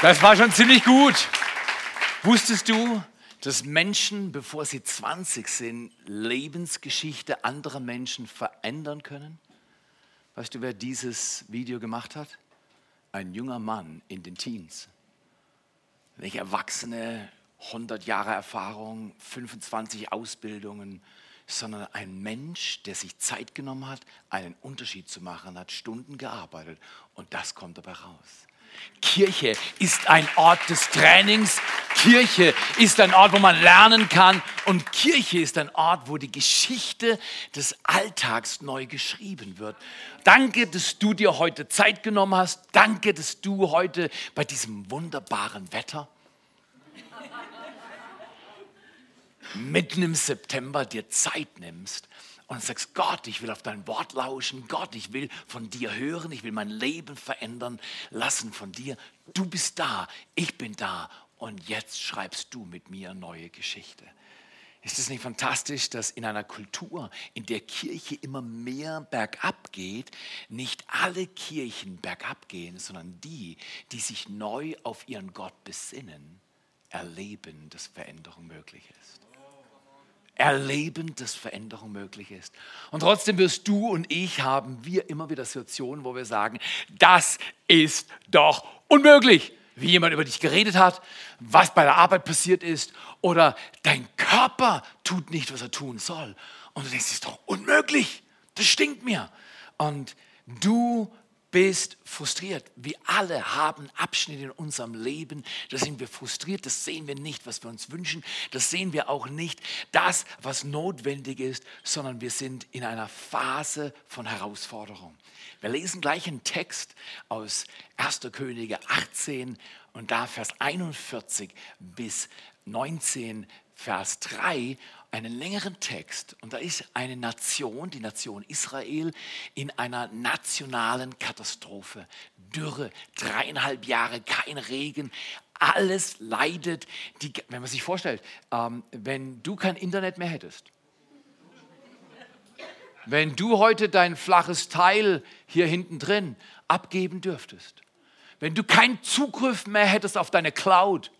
Das war schon ziemlich gut. Wusstest du, dass Menschen, bevor sie 20 sind, Lebensgeschichte anderer Menschen verändern können? Weißt du, wer dieses Video gemacht hat? Ein junger Mann in den Teens. Nicht Erwachsene, 100 Jahre Erfahrung, 25 Ausbildungen, sondern ein Mensch, der sich Zeit genommen hat, einen Unterschied zu machen, hat Stunden gearbeitet und das kommt dabei raus. Kirche ist ein Ort des Trainings. Kirche ist ein Ort, wo man lernen kann. Und Kirche ist ein Ort, wo die Geschichte des Alltags neu geschrieben wird. Danke, dass du dir heute Zeit genommen hast. Danke, dass du heute bei diesem wunderbaren Wetter mitten im September dir Zeit nimmst und sagst, Gott, ich will auf dein Wort lauschen, Gott, ich will von dir hören, ich will mein Leben verändern lassen von dir. Du bist da, ich bin da. Und jetzt schreibst du mit mir neue Geschichte. Ist es nicht fantastisch, dass in einer Kultur, in der Kirche immer mehr bergab geht, nicht alle Kirchen bergab gehen, sondern die, die sich neu auf ihren Gott besinnen, erleben, dass Veränderung möglich ist erleben, dass Veränderung möglich ist. Und trotzdem wirst du und ich haben wir immer wieder Situationen, wo wir sagen, das ist doch unmöglich. Wie jemand über dich geredet hat, was bei der Arbeit passiert ist oder dein Körper tut nicht, was er tun soll. Und du denkst, das ist doch unmöglich. Das stinkt mir. Und du bist frustriert. Wir alle haben Abschnitte in unserem Leben, da sind wir frustriert, das sehen wir nicht, was wir uns wünschen, das sehen wir auch nicht, das, was notwendig ist, sondern wir sind in einer Phase von Herausforderung. Wir lesen gleich einen Text aus 1. Könige 18 und da Vers 41 bis 19, Vers 3 einen längeren Text und da ist eine Nation, die Nation Israel, in einer nationalen Katastrophe. Dürre, dreieinhalb Jahre, kein Regen, alles leidet. Die, wenn man sich vorstellt, ähm, wenn du kein Internet mehr hättest, wenn du heute dein flaches Teil hier hinten drin abgeben dürftest, wenn du keinen Zugriff mehr hättest auf deine Cloud,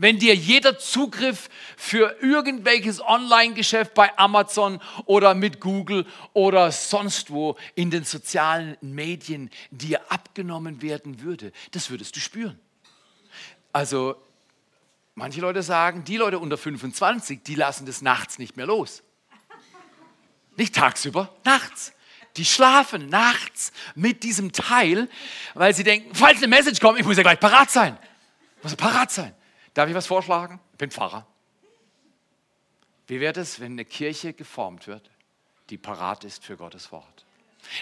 wenn dir jeder Zugriff für irgendwelches Online-Geschäft bei Amazon oder mit Google oder sonst wo in den sozialen Medien dir abgenommen werden würde, das würdest du spüren. Also manche Leute sagen, die Leute unter 25, die lassen das nachts nicht mehr los. Nicht tagsüber, nachts. Die schlafen nachts mit diesem Teil, weil sie denken, falls eine Message kommt, ich muss ja gleich parat sein. Ich muss parat sein. Darf ich was vorschlagen? Ich bin Pfarrer. Wie wäre es, wenn eine Kirche geformt wird, die parat ist für Gottes Wort?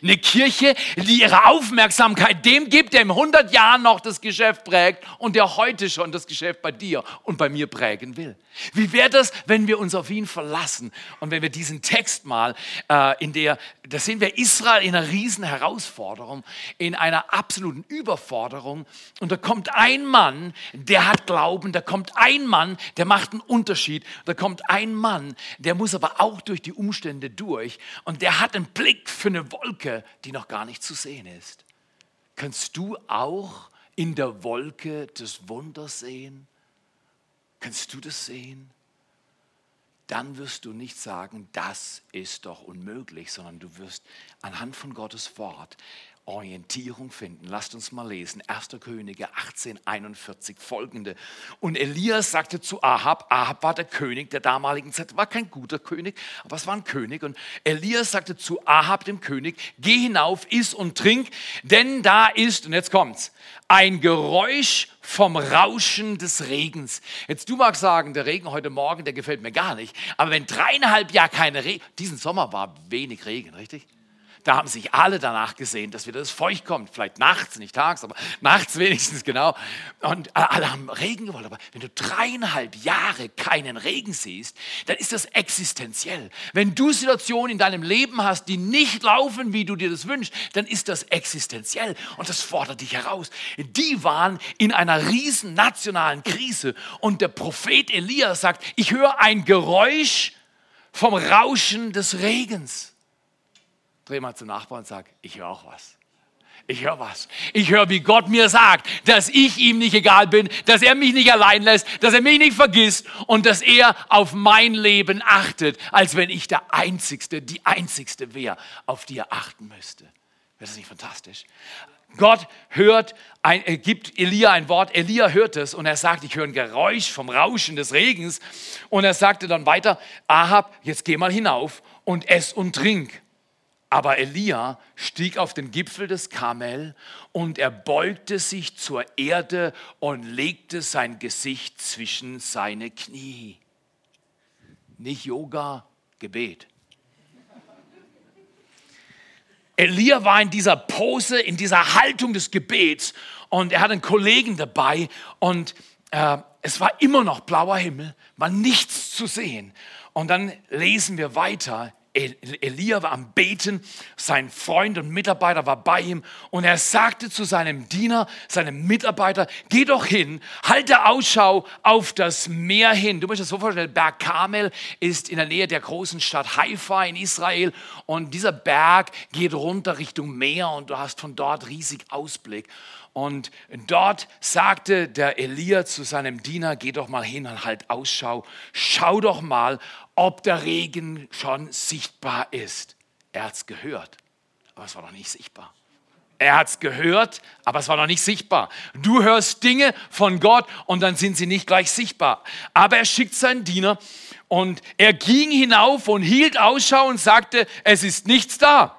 Eine Kirche, die ihre Aufmerksamkeit dem gibt, der in 100 Jahren noch das Geschäft prägt und der heute schon das Geschäft bei dir und bei mir prägen will. Wie wäre das, wenn wir uns auf ihn verlassen und wenn wir diesen Text mal, äh, in der, da sehen wir Israel in einer riesen Herausforderung, in einer absoluten Überforderung und da kommt ein Mann, der hat Glauben, da kommt ein Mann, der macht einen Unterschied, da kommt ein Mann, der muss aber auch durch die Umstände durch und der hat einen Blick für eine Wolke Wolke, die noch gar nicht zu sehen ist. Kannst du auch in der Wolke des Wunders sehen? Kannst du das sehen? Dann wirst du nicht sagen, das ist doch unmöglich, sondern du wirst anhand von Gottes Wort Orientierung finden. Lasst uns mal lesen. 1. Könige 1841 folgende. Und Elias sagte zu Ahab, Ahab war der König der damaligen Zeit, war kein guter König, aber es war ein König. Und Elias sagte zu Ahab, dem König, geh hinauf, iss und trink, denn da ist, und jetzt kommt's, ein Geräusch vom Rauschen des Regens. Jetzt du magst sagen, der Regen heute Morgen, der gefällt mir gar nicht. Aber wenn dreieinhalb Jahre keine Regen, diesen Sommer war wenig Regen, richtig? Da haben sich alle danach gesehen, dass wieder das Feucht kommt. Vielleicht nachts, nicht tags, aber nachts wenigstens genau. Und alle haben Regen gewollt. Aber wenn du dreieinhalb Jahre keinen Regen siehst, dann ist das existenziell. Wenn du Situationen in deinem Leben hast, die nicht laufen, wie du dir das wünschst, dann ist das existenziell. Und das fordert dich heraus. Die waren in einer riesen nationalen Krise. Und der Prophet Elias sagt, ich höre ein Geräusch vom Rauschen des Regens. Dreh mal zum Nachbarn und sag, ich höre auch was. Ich höre was. Ich höre, wie Gott mir sagt, dass ich ihm nicht egal bin, dass er mich nicht allein lässt, dass er mich nicht vergisst und dass er auf mein Leben achtet, als wenn ich der Einzigste, die Einzigste wäre, auf die er achten müsste. Das nicht fantastisch? Gott hört, ein, er gibt Elia ein Wort, Elia hört es und er sagt, ich höre ein Geräusch vom Rauschen des Regens und er sagte dann weiter, Ahab, jetzt geh mal hinauf und ess und trink. Aber Elia stieg auf den Gipfel des Karmel und er beugte sich zur Erde und legte sein Gesicht zwischen seine Knie. Nicht Yoga, Gebet. Elia war in dieser Pose, in dieser Haltung des Gebets und er hat einen Kollegen dabei und äh, es war immer noch blauer Himmel, war nichts zu sehen. Und dann lesen wir weiter Elia war am Beten, sein Freund und Mitarbeiter war bei ihm und er sagte zu seinem Diener, seinem Mitarbeiter, geh doch hin, halte Ausschau auf das Meer hin. Du musst dir das so vorstellen, Berg Karmel ist in der Nähe der großen Stadt Haifa in Israel und dieser Berg geht runter Richtung Meer und du hast von dort riesig Ausblick. Und dort sagte der Elia zu seinem Diener, geh doch mal hin und halt Ausschau, schau doch mal, ob der Regen schon sichtbar ist. Er hat es gehört, aber es war noch nicht sichtbar. Er hat es gehört, aber es war noch nicht sichtbar. Du hörst Dinge von Gott und dann sind sie nicht gleich sichtbar. Aber er schickt seinen Diener und er ging hinauf und hielt Ausschau und sagte, es ist nichts da.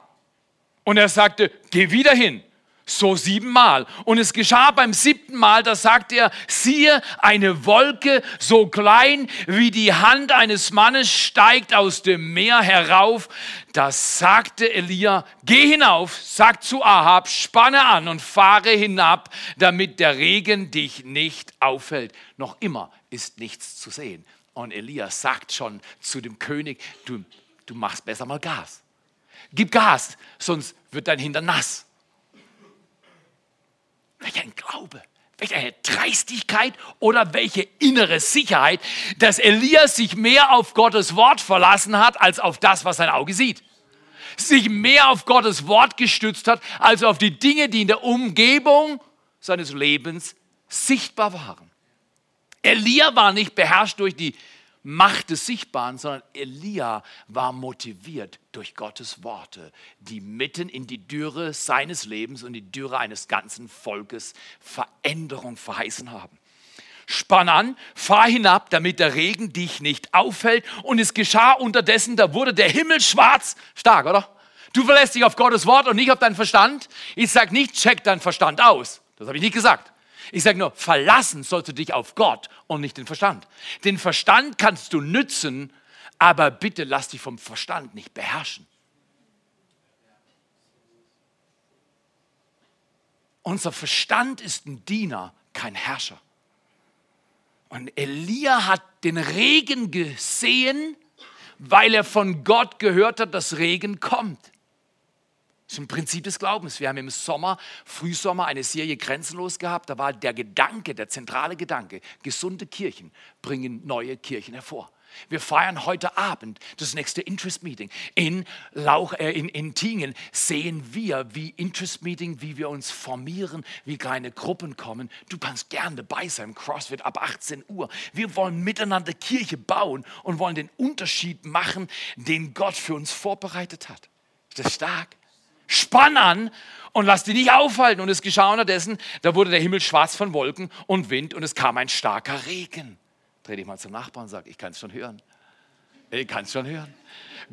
Und er sagte, geh wieder hin so siebenmal. Und es geschah beim siebten Mal, da sagte er, siehe, eine Wolke so klein wie die Hand eines Mannes steigt aus dem Meer herauf. Da sagte Elia, geh hinauf, sag zu Ahab, spanne an und fahre hinab, damit der Regen dich nicht auffällt. Noch immer ist nichts zu sehen. Und Elia sagt schon zu dem König, du, du machst besser mal Gas. Gib Gas, sonst wird dein Hintern nass. Welch ein Glaube, welche eine Dreistigkeit oder welche innere Sicherheit, dass Elias sich mehr auf Gottes Wort verlassen hat, als auf das, was sein Auge sieht. Sich mehr auf Gottes Wort gestützt hat, als auf die Dinge, die in der Umgebung seines Lebens sichtbar waren. Elia war nicht beherrscht durch die Macht des Sichtbaren, sondern Elia war motiviert durch Gottes Worte, die mitten in die Dürre seines Lebens und die Dürre eines ganzen Volkes Veränderung verheißen haben. Spann an, fahr hinab, damit der Regen dich nicht auffällt. Und es geschah unterdessen, da wurde der Himmel schwarz. Stark, oder? Du verlässt dich auf Gottes Wort und nicht auf deinen Verstand. Ich sage nicht, check deinen Verstand aus. Das habe ich nicht gesagt. Ich sage nur, verlassen sollst du dich auf Gott und nicht den Verstand. Den Verstand kannst du nützen, aber bitte lass dich vom Verstand nicht beherrschen. Unser Verstand ist ein Diener, kein Herrscher. Und Elia hat den Regen gesehen, weil er von Gott gehört hat, dass Regen kommt. Das ist ein Prinzip des Glaubens. Wir haben im Sommer, Frühsommer, eine Serie Grenzenlos gehabt. Da war der Gedanke, der zentrale Gedanke, gesunde Kirchen bringen neue Kirchen hervor. Wir feiern heute Abend das nächste Interest Meeting. In, Lauch, äh, in, in Tingen sehen wir, wie Interest Meeting, wie wir uns formieren, wie kleine Gruppen kommen. Du kannst gerne dabei sein, CrossFit ab 18 Uhr. Wir wollen miteinander Kirche bauen und wollen den Unterschied machen, den Gott für uns vorbereitet hat. Ist das stark? Spann an und lass dich nicht aufhalten. Und es geschah unterdessen, da wurde der Himmel schwarz von Wolken und Wind und es kam ein starker Regen. Dreh dich mal zum Nachbarn und sag, ich kann es schon hören. Ich kann es schon hören.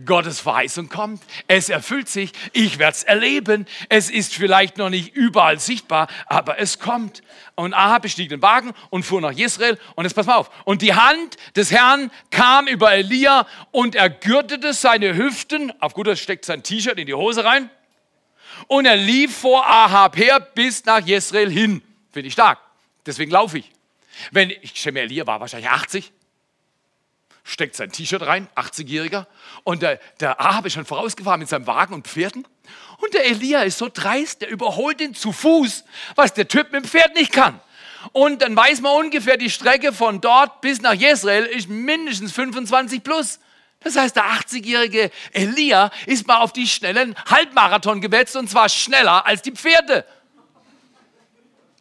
Gottes Verheißung kommt. Es erfüllt sich. Ich werde es erleben. Es ist vielleicht noch nicht überall sichtbar, aber es kommt. Und Ahab bestieg den Wagen und fuhr nach Israel. Und jetzt pass mal auf. Und die Hand des Herrn kam über Elia und er gürtete seine Hüften. Auf gut, das steckt sein T-Shirt in die Hose rein und er lief vor Ahab her bis nach Jezreel hin. Finde ich stark. Deswegen laufe ich. Wenn, ich Elia war wahrscheinlich 80, steckt sein T-Shirt rein, 80-Jähriger, und der, der Ahab ist schon vorausgefahren mit seinem Wagen und Pferden. Und der Elia ist so dreist, der überholt ihn zu Fuß, was der Typ mit dem Pferd nicht kann. Und dann weiß man ungefähr, die Strecke von dort bis nach Jezreel ist mindestens 25 plus. Das heißt, der 80-jährige Elia ist mal auf die schnellen Halbmarathon gewetzt und zwar schneller als die Pferde.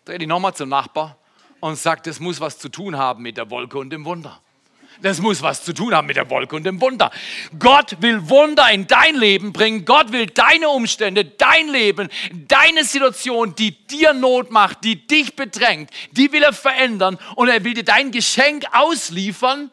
Dreh dich nochmal zum Nachbar und sagt, das muss was zu tun haben mit der Wolke und dem Wunder. Das muss was zu tun haben mit der Wolke und dem Wunder. Gott will Wunder in dein Leben bringen. Gott will deine Umstände, dein Leben, deine Situation, die dir Not macht, die dich bedrängt, die will er verändern und er will dir dein Geschenk ausliefern,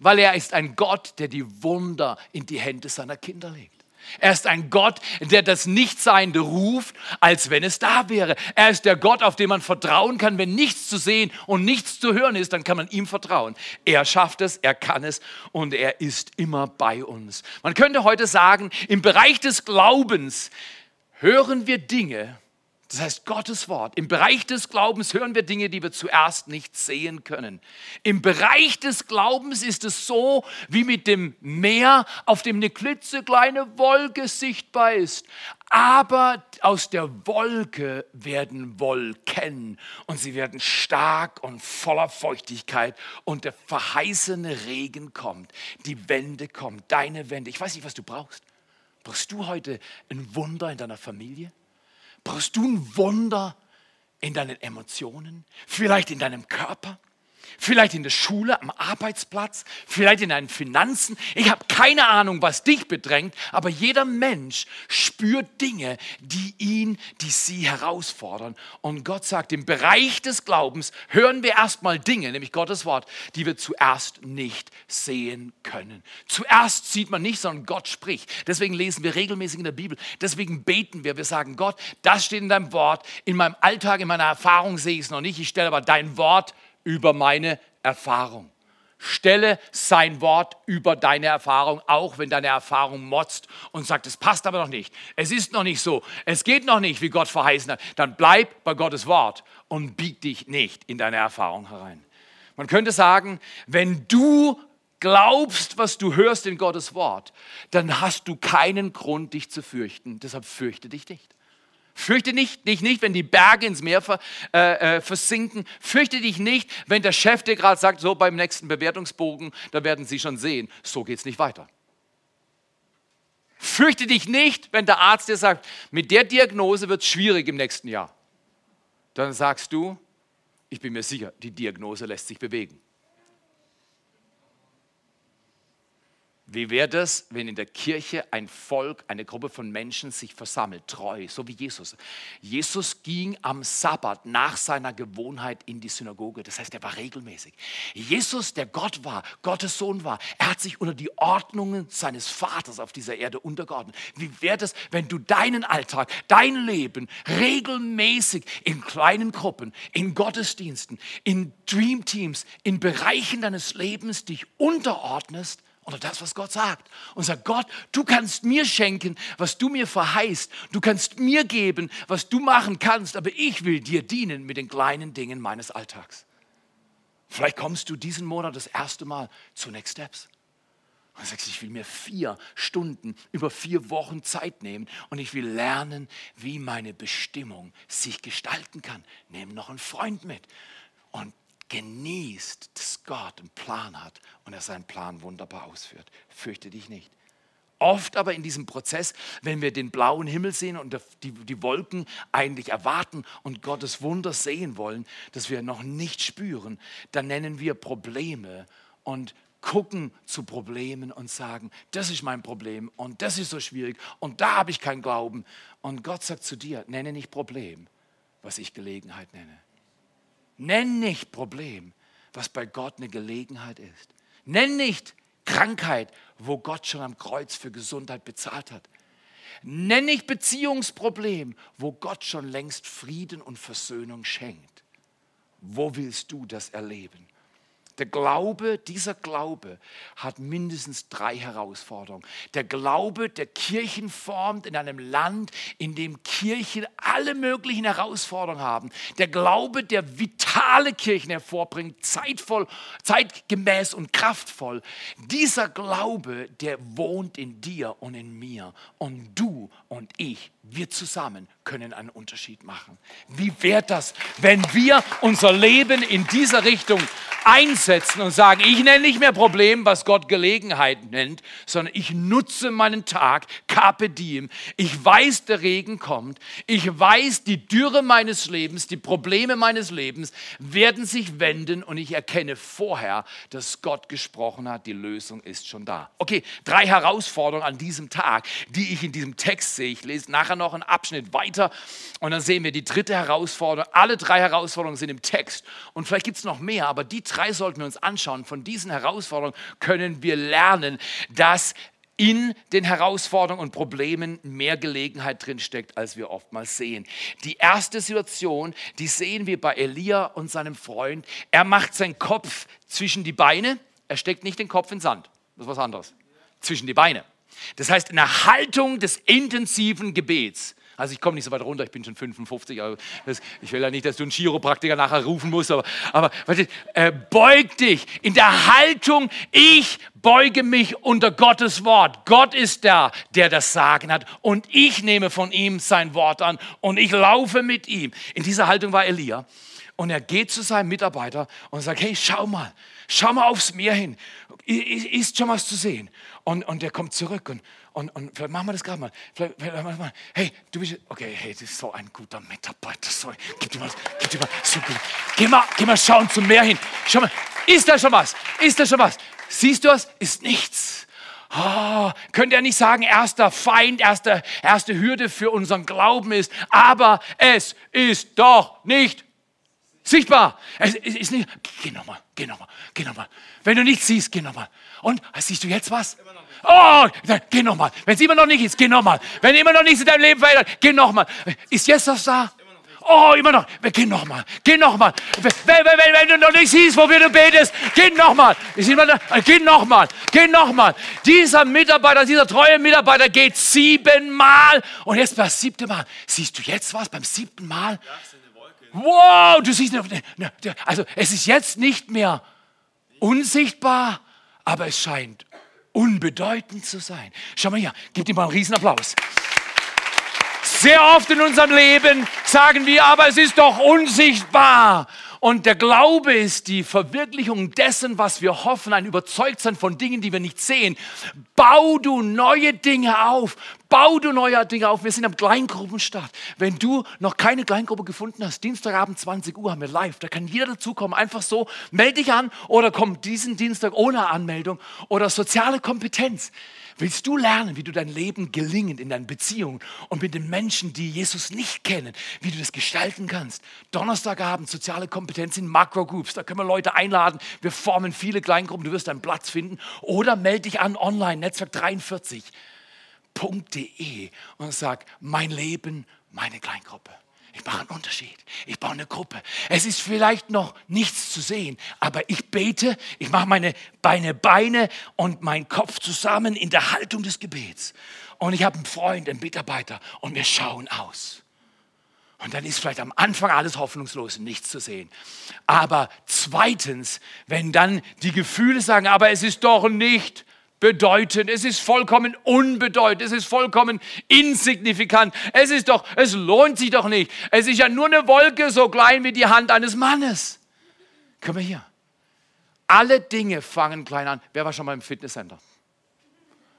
weil er ist ein Gott, der die Wunder in die Hände seiner Kinder legt. Er ist ein Gott, der das Nichtseiende ruft, als wenn es da wäre. Er ist der Gott, auf den man vertrauen kann. Wenn nichts zu sehen und nichts zu hören ist, dann kann man ihm vertrauen. Er schafft es, er kann es und er ist immer bei uns. Man könnte heute sagen, im Bereich des Glaubens hören wir Dinge, das heißt Gottes Wort. Im Bereich des Glaubens hören wir Dinge, die wir zuerst nicht sehen können. Im Bereich des Glaubens ist es so wie mit dem Meer, auf dem eine klitzekleine Wolke sichtbar ist. Aber aus der Wolke werden Wolken und sie werden stark und voller Feuchtigkeit und der verheißene Regen kommt. Die Wende kommt, deine Wende. Ich weiß nicht, was du brauchst. Brauchst du heute ein Wunder in deiner Familie? Brauchst du ein Wunder in deinen Emotionen? Vielleicht in deinem Körper? Vielleicht in der Schule, am Arbeitsplatz, vielleicht in deinen Finanzen. Ich habe keine Ahnung, was dich bedrängt, aber jeder Mensch spürt Dinge, die ihn, die sie herausfordern. Und Gott sagt, im Bereich des Glaubens hören wir erstmal Dinge, nämlich Gottes Wort, die wir zuerst nicht sehen können. Zuerst sieht man nicht, sondern Gott spricht. Deswegen lesen wir regelmäßig in der Bibel. Deswegen beten wir. Wir sagen, Gott, das steht in deinem Wort. In meinem Alltag, in meiner Erfahrung sehe ich es noch nicht. Ich stelle aber dein Wort über meine Erfahrung. Stelle sein Wort über deine Erfahrung, auch wenn deine Erfahrung motzt und sagt, es passt aber noch nicht. Es ist noch nicht so. Es geht noch nicht, wie Gott verheißen hat. Dann bleib bei Gottes Wort und bieg dich nicht in deine Erfahrung herein. Man könnte sagen, wenn du glaubst, was du hörst in Gottes Wort, dann hast du keinen Grund, dich zu fürchten. Deshalb fürchte dich nicht. Fürchte dich nicht, wenn die Berge ins Meer äh, äh, versinken. Fürchte dich nicht, wenn der Chef dir gerade sagt, so beim nächsten Bewertungsbogen, da werden Sie schon sehen, so geht es nicht weiter. Fürchte dich nicht, wenn der Arzt dir sagt, mit der Diagnose wird es schwierig im nächsten Jahr. Dann sagst du, ich bin mir sicher, die Diagnose lässt sich bewegen. Wie wäre das, wenn in der Kirche ein Volk, eine Gruppe von Menschen sich versammelt, treu, so wie Jesus? Jesus ging am Sabbat nach seiner Gewohnheit in die Synagoge. Das heißt, er war regelmäßig. Jesus, der Gott war, Gottes Sohn war, er hat sich unter die Ordnungen seines Vaters auf dieser Erde untergeordnet. Wie wäre das, wenn du deinen Alltag, dein Leben regelmäßig in kleinen Gruppen, in Gottesdiensten, in Dreamteams, in Bereichen deines Lebens dich unterordnest? Oder das, was Gott sagt. Und sagt, Gott, du kannst mir schenken, was du mir verheißt. Du kannst mir geben, was du machen kannst, aber ich will dir dienen mit den kleinen Dingen meines Alltags. Vielleicht kommst du diesen Monat das erste Mal zu Next Steps. Und sagst, ich will mir vier Stunden über vier Wochen Zeit nehmen und ich will lernen, wie meine Bestimmung sich gestalten kann. Nimm noch einen Freund mit und genießt, dass Gott einen Plan hat und er seinen Plan wunderbar ausführt. Fürchte dich nicht. Oft aber in diesem Prozess, wenn wir den blauen Himmel sehen und die, die Wolken eigentlich erwarten und Gottes Wunder sehen wollen, das wir noch nicht spüren, dann nennen wir Probleme und gucken zu Problemen und sagen, das ist mein Problem und das ist so schwierig und da habe ich keinen Glauben. Und Gott sagt zu dir, nenne nicht Problem, was ich Gelegenheit nenne. Nenn nicht Problem, was bei Gott eine Gelegenheit ist. Nenn nicht Krankheit, wo Gott schon am Kreuz für Gesundheit bezahlt hat. Nenn nicht Beziehungsproblem, wo Gott schon längst Frieden und Versöhnung schenkt. Wo willst du das erleben? Der Glaube, dieser Glaube hat mindestens drei Herausforderungen. Der Glaube, der Kirchen formt in einem Land, in dem Kirchen alle möglichen Herausforderungen haben. Der Glaube, der vitale Kirchen hervorbringt, zeitvoll, zeitgemäß und kraftvoll. Dieser Glaube, der wohnt in dir und in mir. Und du und ich, wir zusammen können einen Unterschied machen. Wie wäre das, wenn wir unser Leben in dieser Richtung einsetzen und sagen, ich nenne nicht mehr Problem, was Gott Gelegenheit nennt, sondern ich nutze meinen Tag, carpe diem. Ich weiß, der Regen kommt. Ich weiß, die Dürre meines Lebens, die Probleme meines Lebens werden sich wenden und ich erkenne vorher, dass Gott gesprochen hat, die Lösung ist schon da. Okay, drei Herausforderungen an diesem Tag, die ich in diesem Text sehe. Ich lese nachher noch einen Abschnitt weiter und dann sehen wir die dritte Herausforderung. Alle drei Herausforderungen sind im Text und vielleicht gibt es noch mehr, aber die drei sollten wir uns anschauen. Von diesen Herausforderungen können wir lernen, dass in den Herausforderungen und Problemen mehr Gelegenheit drin steckt, als wir oftmals sehen. Die erste Situation, die sehen wir bei Elia und seinem Freund. Er macht seinen Kopf zwischen die Beine. Er steckt nicht den Kopf in Sand. Das ist was anderes. Zwischen die Beine. Das heißt, in der Haltung des intensiven Gebets also ich komme nicht so weit runter, ich bin schon 55. Also das, ich will ja nicht, dass du einen Chiropraktiker nachher rufen musst, aber, aber warte, äh, beug dich in der Haltung, ich beuge mich unter Gottes Wort. Gott ist der, der das Sagen hat und ich nehme von ihm sein Wort an und ich laufe mit ihm. In dieser Haltung war Elia und er geht zu seinem Mitarbeiter und sagt, hey, schau mal, schau mal aufs Meer hin, ist schon was zu sehen. Und, und der kommt zurück und, und, und vielleicht machen wir das gerade mal. Vielleicht, vielleicht mal. Hey, du bist, okay, hey, das ist so ein guter Mitarbeiter. Sorry, gib dir mal, gib dir mal, so gut. Geh mal, geh mal schauen zum Meer hin. Schau mal, ist da schon was? Ist da schon was? Siehst du was? Ist nichts. Oh, könnte er nicht sagen, erster Feind, erste, erste Hürde für unseren Glauben ist, aber es ist doch nicht sichtbar. Es ist nicht, geh nochmal, geh nochmal, geh nochmal. Wenn du nichts siehst, geh nochmal. Und siehst du jetzt was? Oh, geh nochmal. Wenn es immer noch nicht ist, geh nochmal. Wenn immer noch nichts in deinem Leben verändert, geh nochmal. Ist jetzt was da? Oh, immer noch. Geh nochmal. Geh nochmal. Wenn, wenn, wenn, wenn, du noch nicht siehst, wofür du betest, geh nochmal. Geh nochmal. Geh nochmal. Dieser Mitarbeiter, dieser treue Mitarbeiter geht siebenmal. Und jetzt beim siebten Mal. Siehst du jetzt was beim siebten Mal? Wow, du siehst, also es ist jetzt nicht mehr unsichtbar, aber es scheint unbedeutend zu sein. Schau mal hier, gib dir mal einen Riesenapplaus. Sehr oft in unserem Leben sagen wir, aber es ist doch unsichtbar. Und der Glaube ist die Verwirklichung dessen, was wir hoffen, ein Überzeugtsein von Dingen, die wir nicht sehen. Bau du neue Dinge auf. Bau du neue Dinge auf. Wir sind am Kleingruppenstart. Wenn du noch keine Kleingruppe gefunden hast, Dienstagabend 20 Uhr haben wir live. Da kann jeder dazukommen. Einfach so, melde dich an oder komm diesen Dienstag ohne Anmeldung oder soziale Kompetenz. Willst du lernen, wie du dein Leben gelingend in deinen Beziehungen und mit den Menschen, die Jesus nicht kennen, wie du das gestalten kannst? Donnerstagabend soziale Kompetenz in Makro-Groups. Da können wir Leute einladen. Wir formen viele Kleingruppen. Du wirst deinen Platz finden. Oder melde dich an online, Netzwerk 43.de und sag, mein Leben, meine Kleingruppe. Ich mache einen Unterschied. Ich baue eine Gruppe. Es ist vielleicht noch nichts zu sehen, aber ich bete, ich mache meine Beine Beine und meinen Kopf zusammen in der Haltung des Gebets. Und ich habe einen Freund, einen Mitarbeiter und wir schauen aus. Und dann ist vielleicht am Anfang alles hoffnungslos, nichts zu sehen. Aber zweitens, wenn dann die Gefühle sagen, aber es ist doch nicht, bedeutend, es ist vollkommen unbedeutend, es ist vollkommen insignifikant. Es ist doch, es lohnt sich doch nicht. Es ist ja nur eine Wolke so klein wie die Hand eines Mannes. Können wir hier. Alle Dinge fangen klein an. Wer war schon mal im Fitnesscenter?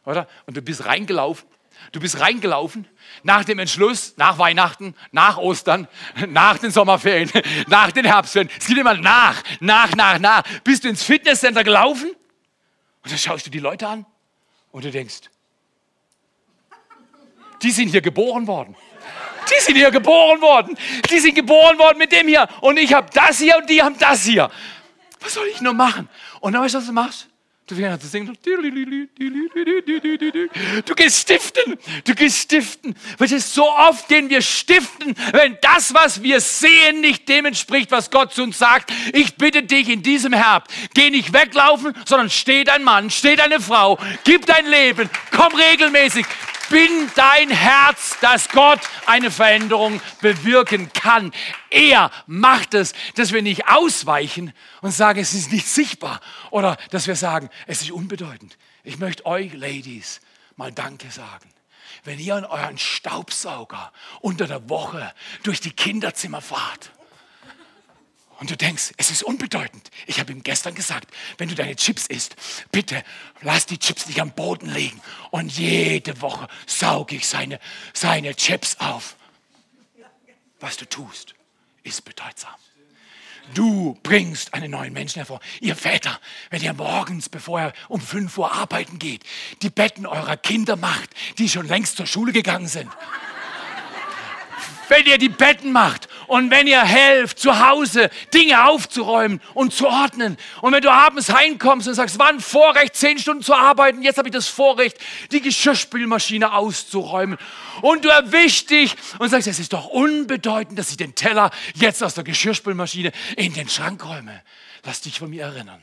Oder? Und du bist reingelaufen. Du bist reingelaufen nach dem Entschluss, nach Weihnachten, nach Ostern, nach den Sommerferien, nach den Herbstferien. Es geht immer nach, nach, nach, nach. Bist du ins Fitnesscenter gelaufen? Und dann schaust du die Leute an und du denkst, die sind hier geboren worden. Die sind hier geboren worden. Die sind geboren worden mit dem hier. Und ich habe das hier und die haben das hier. Was soll ich nur machen? Und dann weißt du, was du machst? Du zu singen. Du gehst stiften. Du gehst stiften. Es so oft gehen wir stiften, wenn das, was wir sehen, nicht dem entspricht, was Gott zu uns sagt. Ich bitte dich in diesem Herbst, geh nicht weglaufen, sondern steht ein Mann, steht eine Frau, gib dein Leben, komm regelmäßig, bin dein Herz, dass Gott eine Veränderung bewirken kann. Er macht es, dass wir nicht ausweichen und sagen, es ist nicht sichtbar oder dass wir sagen, es ist unbedeutend. Ich möchte euch, Ladies, mal Danke sagen. Wenn ihr an euren Staubsauger unter der Woche durch die Kinderzimmer fahrt Und du denkst, es ist unbedeutend. Ich habe ihm gestern gesagt, wenn du deine Chips isst, bitte lass die Chips nicht am Boden liegen. Und jede Woche sauge ich seine, seine Chips auf. Was du tust, ist bedeutsam. Du bringst einen neuen Menschen hervor. Ihr Väter, wenn ihr morgens, bevor er um 5 Uhr arbeiten geht, die Betten eurer Kinder macht, die schon längst zur Schule gegangen sind wenn ihr die Betten macht und wenn ihr helft, zu Hause Dinge aufzuräumen und zu ordnen. Und wenn du abends heimkommst und sagst, war ein Vorrecht, zehn Stunden zu arbeiten, jetzt habe ich das Vorrecht, die Geschirrspülmaschine auszuräumen. Und du erwischst dich und sagst, es ist doch unbedeutend, dass ich den Teller jetzt aus der Geschirrspülmaschine in den Schrank räume. Lass dich von mir erinnern.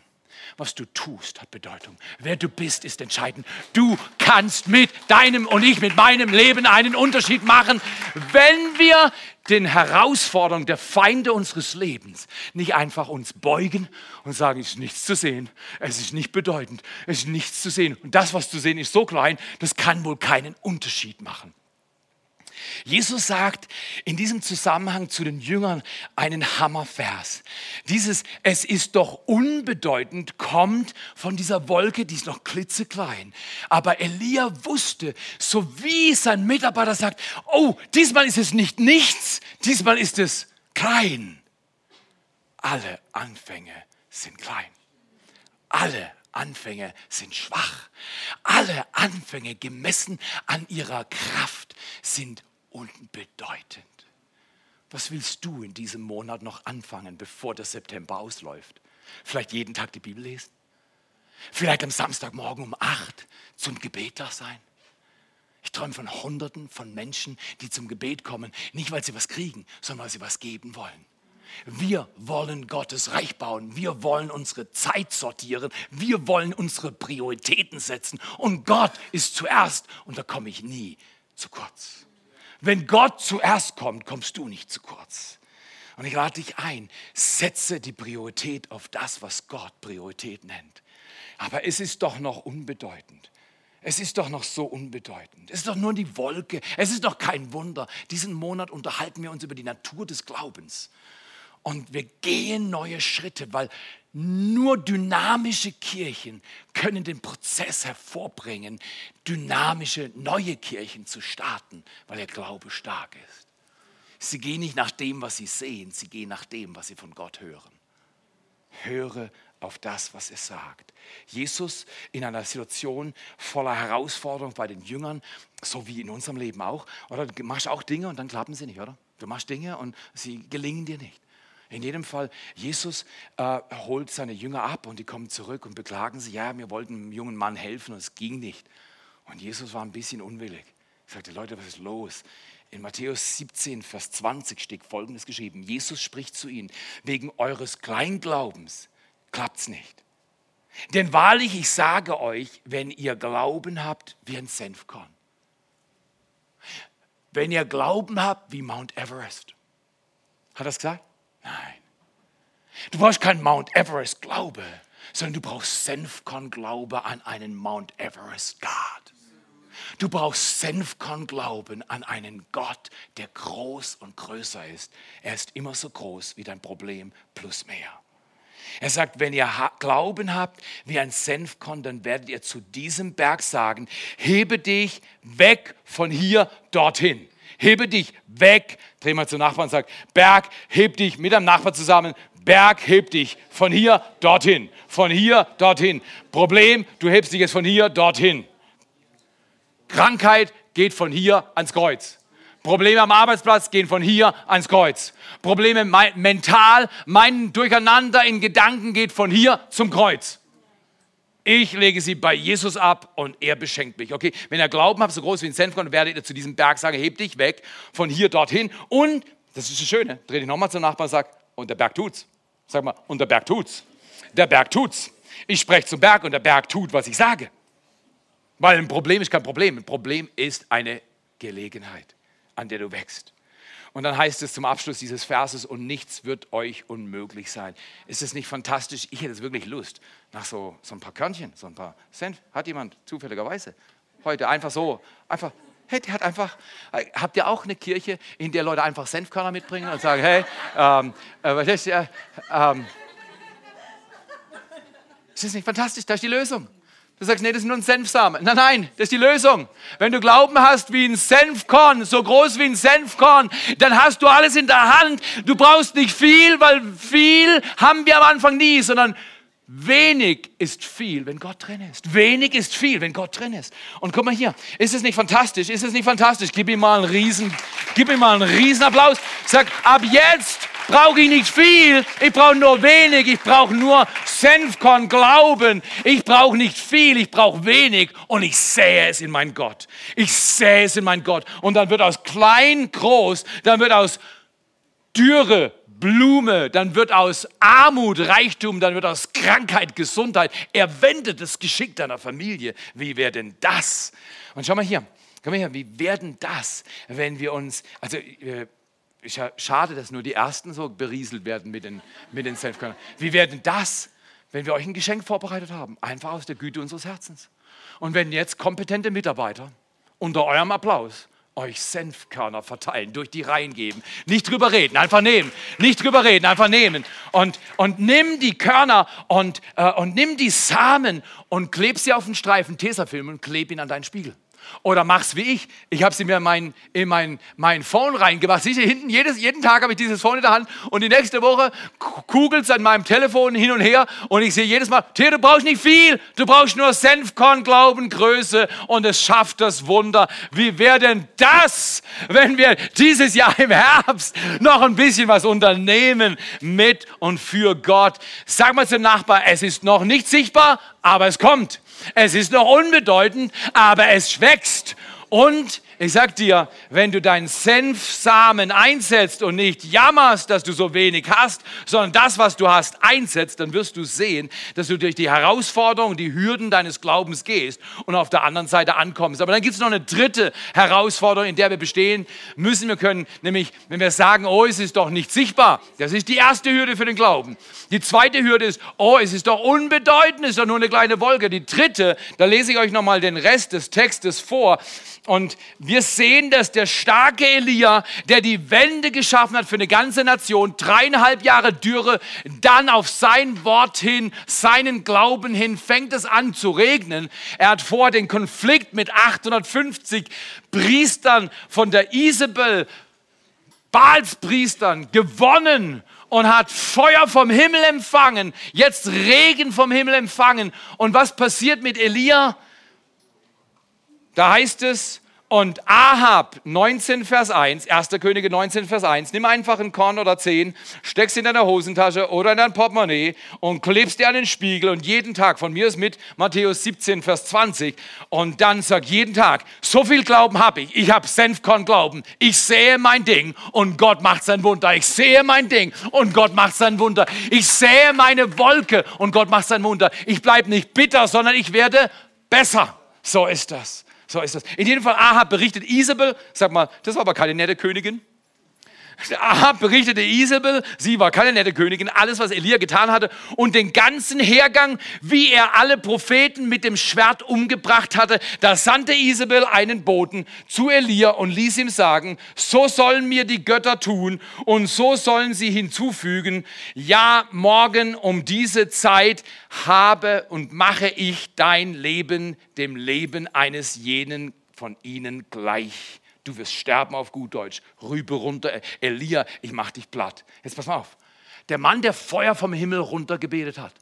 Was du tust, hat Bedeutung. Wer du bist, ist entscheidend. Du kannst mit deinem und ich mit meinem Leben einen Unterschied machen, wenn wir den Herausforderungen der Feinde unseres Lebens nicht einfach uns beugen und sagen, es ist nichts zu sehen, es ist nicht bedeutend, es ist nichts zu sehen. Und das, was zu sehen ist, so klein, das kann wohl keinen Unterschied machen. Jesus sagt in diesem Zusammenhang zu den Jüngern einen Hammervers. Dieses Es ist doch unbedeutend kommt von dieser Wolke, die ist noch klitzeklein. Aber Elia wusste, so wie sein Mitarbeiter sagt, oh, diesmal ist es nicht nichts, diesmal ist es klein. Alle Anfänge sind klein. Alle Anfänge sind schwach. Alle Anfänge gemessen an ihrer Kraft sind unbedeutend. Was willst du in diesem Monat noch anfangen, bevor der September ausläuft? Vielleicht jeden Tag die Bibel lesen? Vielleicht am Samstagmorgen um acht zum Gebet da sein? Ich träume von Hunderten von Menschen, die zum Gebet kommen, nicht weil sie was kriegen, sondern weil sie was geben wollen. Wir wollen Gottes Reich bauen. Wir wollen unsere Zeit sortieren. Wir wollen unsere Prioritäten setzen. Und Gott ist zuerst. Und da komme ich nie zu kurz. Wenn Gott zuerst kommt, kommst du nicht zu kurz. Und ich lade dich ein, setze die Priorität auf das, was Gott Priorität nennt. Aber es ist doch noch unbedeutend. Es ist doch noch so unbedeutend. Es ist doch nur die Wolke. Es ist doch kein Wunder. Diesen Monat unterhalten wir uns über die Natur des Glaubens. Und wir gehen neue Schritte, weil nur dynamische Kirchen können den Prozess hervorbringen, dynamische neue Kirchen zu starten, weil der Glaube stark ist. Sie gehen nicht nach dem, was sie sehen, sie gehen nach dem, was sie von Gott hören. Höre auf das, was er sagt. Jesus in einer Situation voller Herausforderung bei den Jüngern, so wie in unserem Leben auch, oder du machst auch Dinge und dann klappen sie nicht, oder? Du machst Dinge und sie gelingen dir nicht. In jedem Fall, Jesus äh, holt seine Jünger ab und die kommen zurück und beklagen sich, ja, wir wollten einem jungen Mann helfen und es ging nicht. Und Jesus war ein bisschen unwillig. Er sagte, Leute, was ist los? In Matthäus 17, Vers 20 steht Folgendes geschrieben. Jesus spricht zu ihnen, wegen eures Kleinglaubens klappt es nicht. Denn wahrlich, ich sage euch, wenn ihr Glauben habt wie ein Senfkorn, wenn ihr Glauben habt wie Mount Everest, hat er das gesagt? Nein. Du brauchst keinen Mount Everest Glaube, sondern du brauchst Senfkorn Glaube an einen Mount Everest God. Du brauchst Senfkorn Glauben an einen Gott, der groß und größer ist. Er ist immer so groß wie dein Problem plus mehr. Er sagt, wenn ihr Glauben habt wie ein Senfkorn, dann werdet ihr zu diesem Berg sagen, hebe dich weg von hier dorthin hebe dich weg. Dreh mal zum Nachbarn und sag, Berg, heb dich mit deinem Nachbarn zusammen. Berg, heb dich von hier dorthin. Von hier dorthin. Problem, du hebst dich jetzt von hier dorthin. Krankheit geht von hier ans Kreuz. Probleme am Arbeitsplatz gehen von hier ans Kreuz. Probleme mental, mein Durcheinander in Gedanken geht von hier zum Kreuz. Ich lege sie bei Jesus ab und er beschenkt mich. Okay, wenn ihr Glauben habt, so groß wie ein Senfkorn, werdet ihr zu diesem Berg sagen, heb dich weg von hier dorthin. Und, das ist das Schöne, dreh dich nochmal zum Nachbarn und sag, und der Berg tut's. Sag mal, und der Berg tut's. Der Berg tut's. Ich spreche zum Berg und der Berg tut, was ich sage. Weil ein Problem ist kein Problem. Ein Problem ist eine Gelegenheit, an der du wächst. Und dann heißt es zum Abschluss dieses Verses, und nichts wird euch unmöglich sein. Ist es nicht fantastisch? Ich hätte es wirklich Lust, nach so, so ein paar Körnchen, so ein paar Senf. Hat jemand zufälligerweise heute einfach so, einfach Hey, hat einfach, äh, habt ihr auch eine Kirche, in der Leute einfach Senfkörner mitbringen und sagen, hey, ähm, äh, äh, ähm, ist das nicht fantastisch? Das ist die Lösung. Du sagst, nee, das ist nur ein Senfsamen. Nein, nein, das ist die Lösung. Wenn du Glauben hast wie ein Senfkorn, so groß wie ein Senfkorn, dann hast du alles in der Hand. Du brauchst nicht viel, weil viel haben wir am Anfang nie, sondern wenig ist viel, wenn Gott drin ist. Wenig ist viel, wenn Gott drin ist. Und guck mal hier, ist es nicht fantastisch? Ist es nicht fantastisch? Gib ihm mal einen riesen, gib ihm mal einen riesen Applaus. Sag, ab jetzt brauche ich nicht viel, ich brauche nur wenig, ich brauche nur Senfkorn Glauben. Ich brauche nicht viel, ich brauche wenig und ich sähe es in meinen Gott. Ich sähe es in meinen Gott. Und dann wird aus klein groß, dann wird aus Dürre Blume, dann wird aus Armut Reichtum, dann wird aus Krankheit Gesundheit. Er wendet das Geschick deiner Familie. Wie wäre denn das? Und schau mal hier, komm mal hier, wie werden das, wenn wir uns, also äh, schade, dass nur die Ersten so berieselt werden mit den, mit den Senfkörnern. Wie wäre denn das, wenn wir euch ein Geschenk vorbereitet haben? Einfach aus der Güte unseres Herzens. Und wenn jetzt kompetente Mitarbeiter unter eurem Applaus euch Senfkörner verteilen, durch die Reihen geben. Nicht drüber reden, einfach nehmen. Nicht drüber reden, einfach nehmen. Und, und nimm die Körner und, äh, und nimm die Samen und kleb sie auf einen Streifen Tesafilm und kleb ihn an deinen Spiegel. Oder mach's wie ich. Ich habe sie mir in mein, in mein, mein Phone reingemacht. Siehst du, hinten, jedes, jeden Tag habe ich dieses Phone in der Hand und die nächste Woche kugelt es an meinem Telefon hin und her und ich sehe jedes Mal, Theo, du brauchst nicht viel, du brauchst nur Senfkorn, Glauben, Größe und es schafft das Wunder. Wie wäre denn das, wenn wir dieses Jahr im Herbst noch ein bisschen was unternehmen mit und für Gott? Sag mal zum Nachbar, es ist noch nicht sichtbar, aber es kommt. Es ist noch unbedeutend, aber es wächst. Und ich sag dir, wenn du deinen Senfsamen einsetzt und nicht jammerst, dass du so wenig hast, sondern das, was du hast, einsetzt, dann wirst du sehen, dass du durch die Herausforderungen, die Hürden deines Glaubens gehst und auf der anderen Seite ankommst. Aber dann gibt es noch eine dritte Herausforderung, in der wir bestehen müssen. Wir können nämlich, wenn wir sagen, oh, es ist doch nicht sichtbar, das ist die erste Hürde für den Glauben. Die zweite Hürde ist, oh, es ist doch unbedeutend, es ist doch nur eine kleine Wolke. Die dritte, da lese ich euch nochmal den Rest des Textes vor. Und wir sehen, dass der starke Elia, der die Wende geschaffen hat für eine ganze Nation, dreieinhalb Jahre Dürre, dann auf sein Wort hin, seinen Glauben hin, fängt es an zu regnen. Er hat vor den Konflikt mit 850 Priestern von der Isabel, Baalspriestern, gewonnen und hat Feuer vom Himmel empfangen, jetzt Regen vom Himmel empfangen. Und was passiert mit Elia? Da heißt es, und Ahab 19 Vers 1, 1. Könige 19 Vers 1, nimm einfach ein Korn oder 10, steckst in deiner Hosentasche oder in dein Portemonnaie und klebst dir an den Spiegel und jeden Tag, von mir ist mit Matthäus 17 Vers 20 und dann sag jeden Tag, so viel Glauben habe ich, ich habe Senfkorn Glauben, ich sehe mein Ding und Gott macht sein Wunder, ich sehe mein Ding und Gott macht sein Wunder, ich sehe meine Wolke und Gott macht sein Wunder, ich bleibe nicht bitter, sondern ich werde besser. So ist das. So ist das. In jedem Fall, Ahab berichtet Isabel, sag mal, das war aber keine nette Königin. Ahab berichtete Isabel, sie war keine nette Königin, alles, was Elia getan hatte und den ganzen Hergang, wie er alle Propheten mit dem Schwert umgebracht hatte. Da sandte Isabel einen Boten zu Elia und ließ ihm sagen, so sollen mir die Götter tun und so sollen sie hinzufügen, ja, morgen um diese Zeit habe und mache ich dein Leben dem Leben eines jenen von ihnen gleich du wirst sterben auf gut Deutsch. Rübe runter, Elia, ich mach dich platt. Jetzt pass mal auf. Der Mann, der Feuer vom Himmel runter gebetet hat.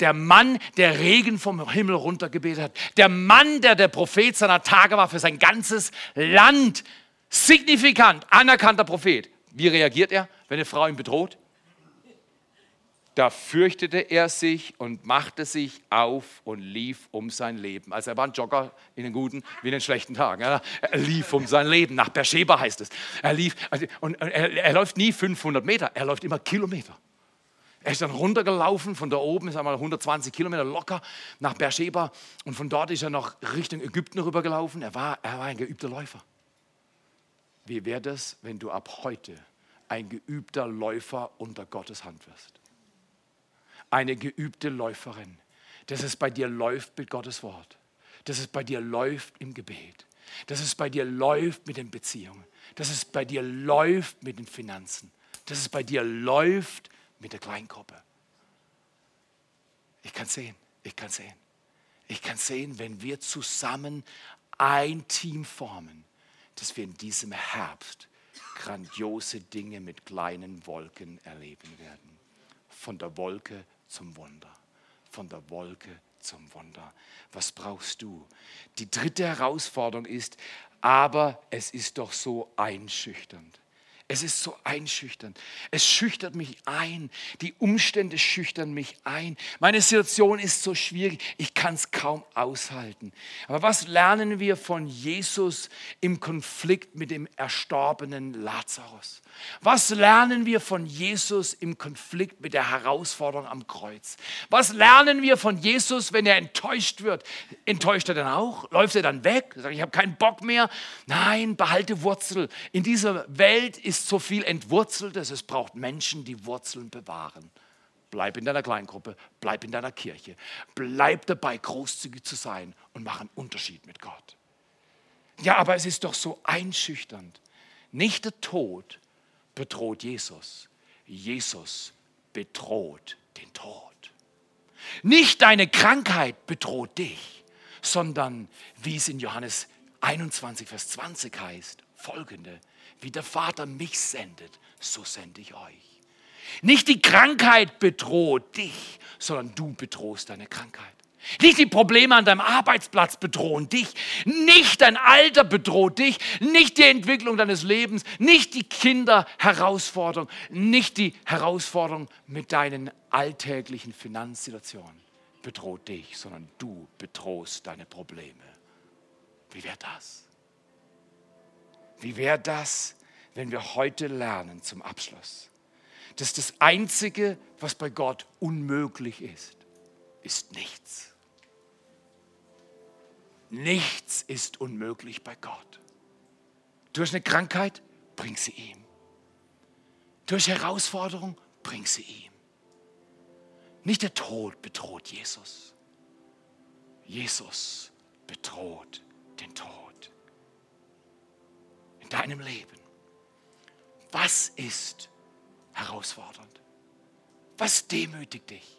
Der Mann, der Regen vom Himmel runter gebetet hat. Der Mann, der der Prophet seiner Tage war für sein ganzes Land. Signifikant, anerkannter Prophet. Wie reagiert er, wenn eine Frau ihn bedroht? Da fürchtete er sich und machte sich auf und lief um sein Leben. Also er war ein Jogger in den guten wie in den schlechten Tagen. Er lief um sein Leben. Nach Beersheba heißt es. Er lief also, und er, er läuft nie 500 Meter, er läuft immer Kilometer. Er ist dann runtergelaufen von da oben, ist einmal 120 Kilometer locker nach Beersheba und von dort ist er noch Richtung Ägypten rübergelaufen. Er war, er war ein geübter Läufer. Wie wäre das, wenn du ab heute ein geübter Läufer unter Gottes Hand wirst? Eine geübte Läuferin, dass es bei dir läuft mit Gottes Wort, dass es bei dir läuft im Gebet, dass es bei dir läuft mit den Beziehungen, dass es bei dir läuft mit den Finanzen, dass es bei dir läuft mit der Kleingruppe. Ich kann sehen, ich kann sehen. Ich kann sehen, wenn wir zusammen ein Team formen, dass wir in diesem Herbst grandiose Dinge mit kleinen Wolken erleben werden. Von der Wolke zum Wunder. Von der Wolke zum Wunder. Was brauchst du? Die dritte Herausforderung ist, aber es ist doch so einschüchternd. Es ist so einschüchternd. Es schüchtert mich ein. Die Umstände schüchtern mich ein. Meine Situation ist so schwierig. Ich kann es kaum aushalten. Aber was lernen wir von Jesus im Konflikt mit dem erstorbenen Lazarus? Was lernen wir von Jesus im Konflikt mit der Herausforderung am Kreuz? Was lernen wir von Jesus, wenn er enttäuscht wird? Enttäuscht er dann auch? Läuft er dann weg? Sagt, ich habe keinen Bock mehr. Nein, behalte Wurzel. In dieser Welt ist ist so viel Entwurzeltes. Es braucht Menschen, die Wurzeln bewahren. Bleib in deiner Kleingruppe, bleib in deiner Kirche, bleib dabei, großzügig zu sein und mach einen Unterschied mit Gott. Ja, aber es ist doch so einschüchternd. Nicht der Tod bedroht Jesus. Jesus bedroht den Tod. Nicht deine Krankheit bedroht dich, sondern wie es in Johannes 21, Vers 20 heißt, folgende. Wie der Vater mich sendet, so sende ich euch. Nicht die Krankheit bedroht dich, sondern du bedrohst deine Krankheit. Nicht die Probleme an deinem Arbeitsplatz bedrohen dich, nicht dein Alter bedroht dich, nicht die Entwicklung deines Lebens, nicht die Kinderherausforderung, nicht die Herausforderung mit deinen alltäglichen Finanzsituationen bedroht dich, sondern du bedrohst deine Probleme. Wie wäre das? Wie wäre das, wenn wir heute lernen zum Abschluss, dass das Einzige, was bei Gott unmöglich ist, ist nichts. Nichts ist unmöglich bei Gott. Du hast eine Krankheit, bring sie ihm. Du hast Herausforderung, bring sie ihm. Nicht der Tod bedroht Jesus. Jesus bedroht den Tod deinem Leben? Was ist herausfordernd? Was demütigt dich?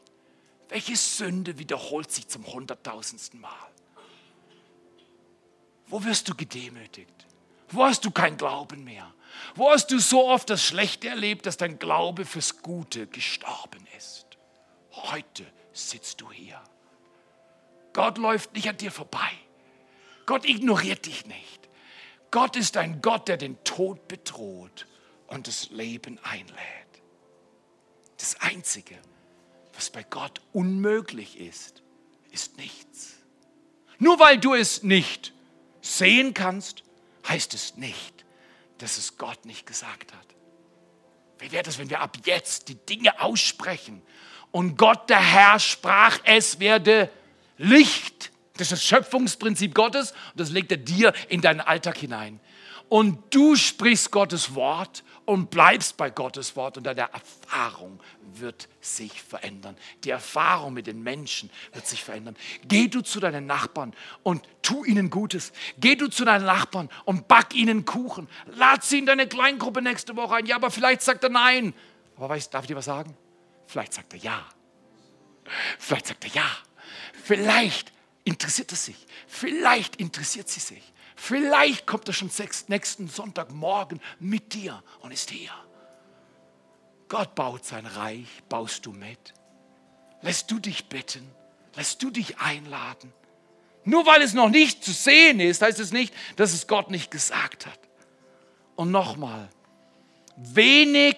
Welche Sünde wiederholt sich zum hunderttausendsten Mal? Wo wirst du gedemütigt? Wo hast du kein Glauben mehr? Wo hast du so oft das Schlechte erlebt, dass dein Glaube fürs Gute gestorben ist? Heute sitzt du hier. Gott läuft nicht an dir vorbei. Gott ignoriert dich nicht. Gott ist ein Gott, der den Tod bedroht und das Leben einlädt. Das Einzige, was bei Gott unmöglich ist, ist nichts. Nur weil du es nicht sehen kannst, heißt es nicht, dass es Gott nicht gesagt hat. Wie wäre das, wenn wir ab jetzt die Dinge aussprechen und Gott der Herr sprach, es werde Licht das ist das Schöpfungsprinzip Gottes und das legt er dir in deinen Alltag hinein. Und du sprichst Gottes Wort und bleibst bei Gottes Wort und deine Erfahrung wird sich verändern. Die Erfahrung mit den Menschen wird sich verändern. Geh du zu deinen Nachbarn und tu ihnen Gutes. Geh du zu deinen Nachbarn und back ihnen Kuchen. Lad sie in deine Kleingruppe nächste Woche ein. Ja, aber vielleicht sagt er nein. Aber weißt, darf ich dir was sagen? Vielleicht sagt er ja. Vielleicht sagt er ja. Vielleicht interessiert er sich. Vielleicht interessiert sie sich. Vielleicht kommt er schon nächsten Sonntagmorgen mit dir und ist hier. Gott baut sein Reich, baust du mit? Lässt du dich bitten? Lässt du dich einladen? Nur weil es noch nicht zu sehen ist, heißt es nicht, dass es Gott nicht gesagt hat. Und nochmal, wenig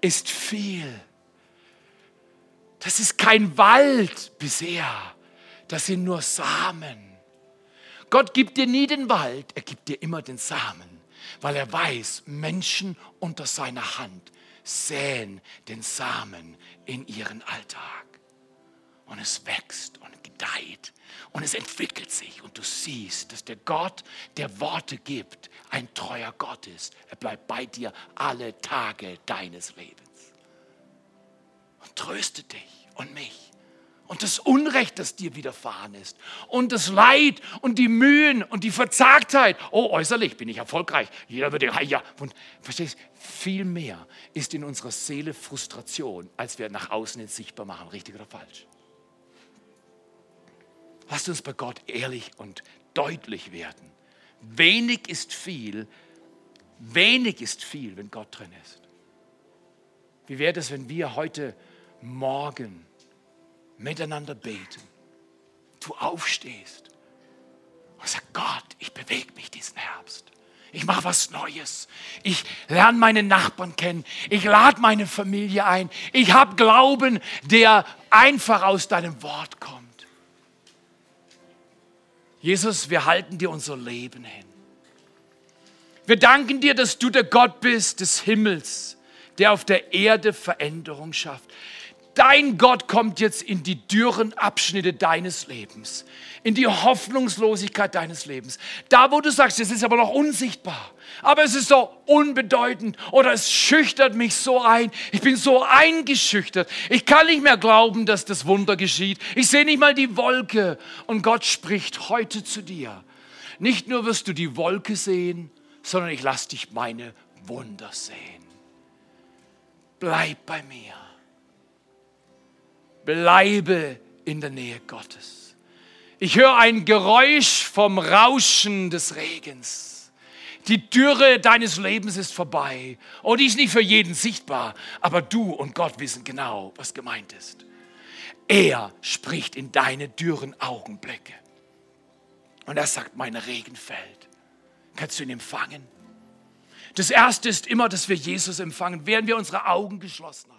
ist viel. Das ist kein Wald bisher das sind nur Samen. Gott gibt dir nie den Wald, er gibt dir immer den Samen, weil er weiß, Menschen unter seiner Hand säen den Samen in ihren Alltag. Und es wächst und gedeiht und es entwickelt sich und du siehst, dass der Gott, der Worte gibt, ein treuer Gott ist. Er bleibt bei dir alle Tage deines Lebens und tröstet dich und mich und das Unrecht, das dir widerfahren ist und das Leid und die Mühen und die Verzagtheit. Oh, äußerlich bin ich erfolgreich. Jeder würde, ja, und verstehst, viel mehr ist in unserer Seele Frustration, als wir nach außen jetzt sichtbar machen, richtig oder falsch. Lasst uns bei Gott ehrlich und deutlich werden. Wenig ist viel, wenig ist viel, wenn Gott drin ist. Wie wäre es, wenn wir heute Morgen miteinander beten, du aufstehst und sagst, Gott, ich bewege mich diesen Herbst. Ich mache was Neues. Ich lerne meine Nachbarn kennen. Ich lade meine Familie ein. Ich habe Glauben, der einfach aus deinem Wort kommt. Jesus, wir halten dir unser Leben hin. Wir danken dir, dass du der Gott bist des Himmels, der auf der Erde Veränderung schafft. Dein Gott kommt jetzt in die dürren Abschnitte deines Lebens, in die Hoffnungslosigkeit deines Lebens. Da, wo du sagst, es ist aber noch unsichtbar, aber es ist so unbedeutend oder es schüchtert mich so ein. Ich bin so eingeschüchtert. Ich kann nicht mehr glauben, dass das Wunder geschieht. Ich sehe nicht mal die Wolke und Gott spricht heute zu dir. Nicht nur wirst du die Wolke sehen, sondern ich lasse dich meine Wunder sehen. Bleib bei mir bleibe in der Nähe Gottes. Ich höre ein Geräusch vom Rauschen des Regens. Die Dürre deines Lebens ist vorbei. Oh, die ist nicht für jeden sichtbar, aber du und Gott wissen genau, was gemeint ist. Er spricht in deine dürren Augenblicke. Und er sagt, mein Regen fällt. Kannst du ihn empfangen? Das Erste ist immer, dass wir Jesus empfangen, während wir unsere Augen geschlossen haben.